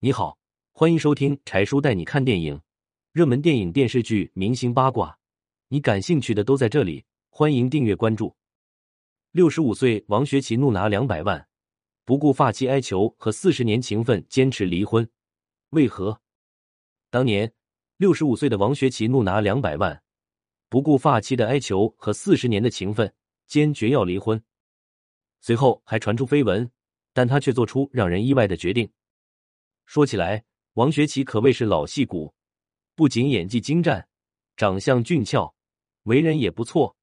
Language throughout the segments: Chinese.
你好，欢迎收听柴叔带你看电影，热门电影、电视剧、明星八卦，你感兴趣的都在这里。欢迎订阅关注。六十五岁王学圻怒拿两百万，不顾发妻哀求和四十年情分，坚持离婚，为何？当年六十五岁的王学圻怒拿两百万，不顾发妻的哀求和四十年的情分，坚决要离婚。随后还传出绯闻，但他却做出让人意外的决定。说起来，王学圻可谓是老戏骨，不仅演技精湛，长相俊俏，为人也不错。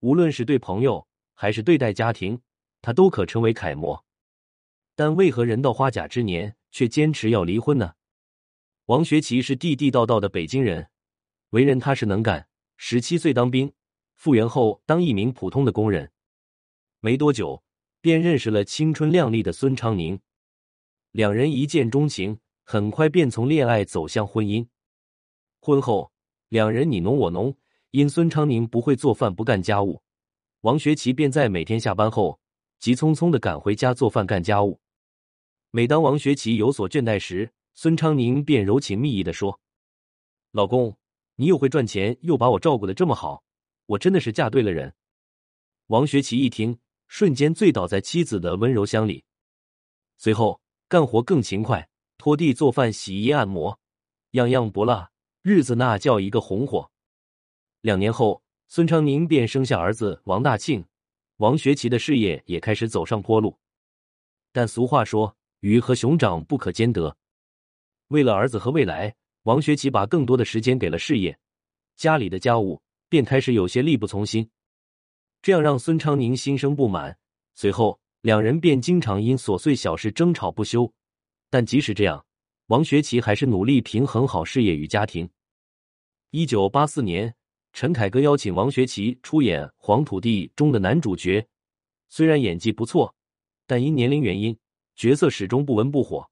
无论是对朋友还是对待家庭，他都可称为楷模。但为何人到花甲之年却坚持要离婚呢？王学圻是地地道道的北京人，为人踏实能干。十七岁当兵，复员后当一名普通的工人，没多久便认识了青春靓丽的孙昌宁，两人一见钟情，很快便从恋爱走向婚姻。婚后，两人你侬我侬。因孙昌宁不会做饭、不干家务，王学圻便在每天下班后急匆匆的赶回家做饭、干家务。每当王学圻有所倦怠时，孙昌宁便柔情蜜意的说：“老公，你又会赚钱，又把我照顾的这么好，我真的是嫁对了人。”王学圻一听，瞬间醉倒在妻子的温柔乡里。随后干活更勤快，拖地、做饭、洗衣、按摩，样样不落，日子那叫一个红火。两年后，孙昌宁便生下儿子王大庆，王学圻的事业也开始走上坡路。但俗话说，鱼和熊掌不可兼得。为了儿子和未来，王学圻把更多的时间给了事业，家里的家务便开始有些力不从心，这样让孙昌宁心生不满。随后，两人便经常因琐碎小事争吵不休。但即使这样，王学圻还是努力平衡好事业与家庭。一九八四年。陈凯歌邀请王学圻出演《黄土地》中的男主角，虽然演技不错，但因年龄原因，角色始终不温不火。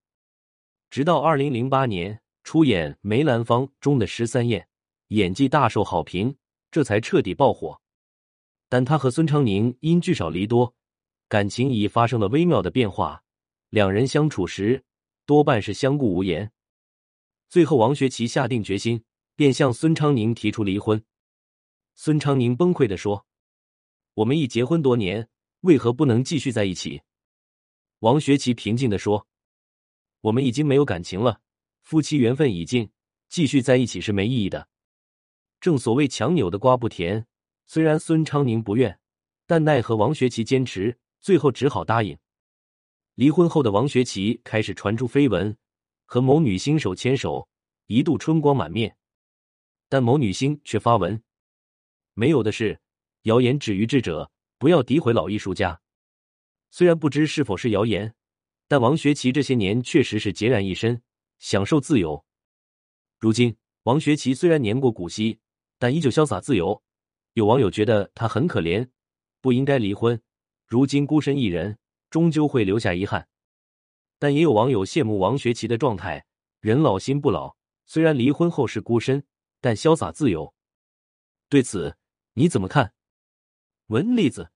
直到二零零八年出演《梅兰芳》中的十三燕，演技大受好评，这才彻底爆火。但他和孙昌宁因聚少离多，感情已发生了微妙的变化，两人相处时多半是相顾无言。最后，王学圻下定决心，便向孙昌宁提出离婚。孙昌宁崩溃的说：“我们已结婚多年，为何不能继续在一起？”王学圻平静的说：“我们已经没有感情了，夫妻缘分已尽，继续在一起是没意义的。正所谓强扭的瓜不甜。虽然孙昌宁不愿，但奈何王学圻坚持，最后只好答应。离婚后的王学圻开始传出绯闻，和某女星手牵手，一度春光满面。但某女星却发文。”没有的事，谣言止于智者，不要诋毁老艺术家。虽然不知是否是谣言，但王学圻这些年确实是孑然一身，享受自由。如今，王学圻虽然年过古稀，但依旧潇洒自由。有网友觉得他很可怜，不应该离婚。如今孤身一人，终究会留下遗憾。但也有网友羡慕王学圻的状态，人老心不老。虽然离婚后是孤身，但潇洒自由。对此。你怎么看？文例子。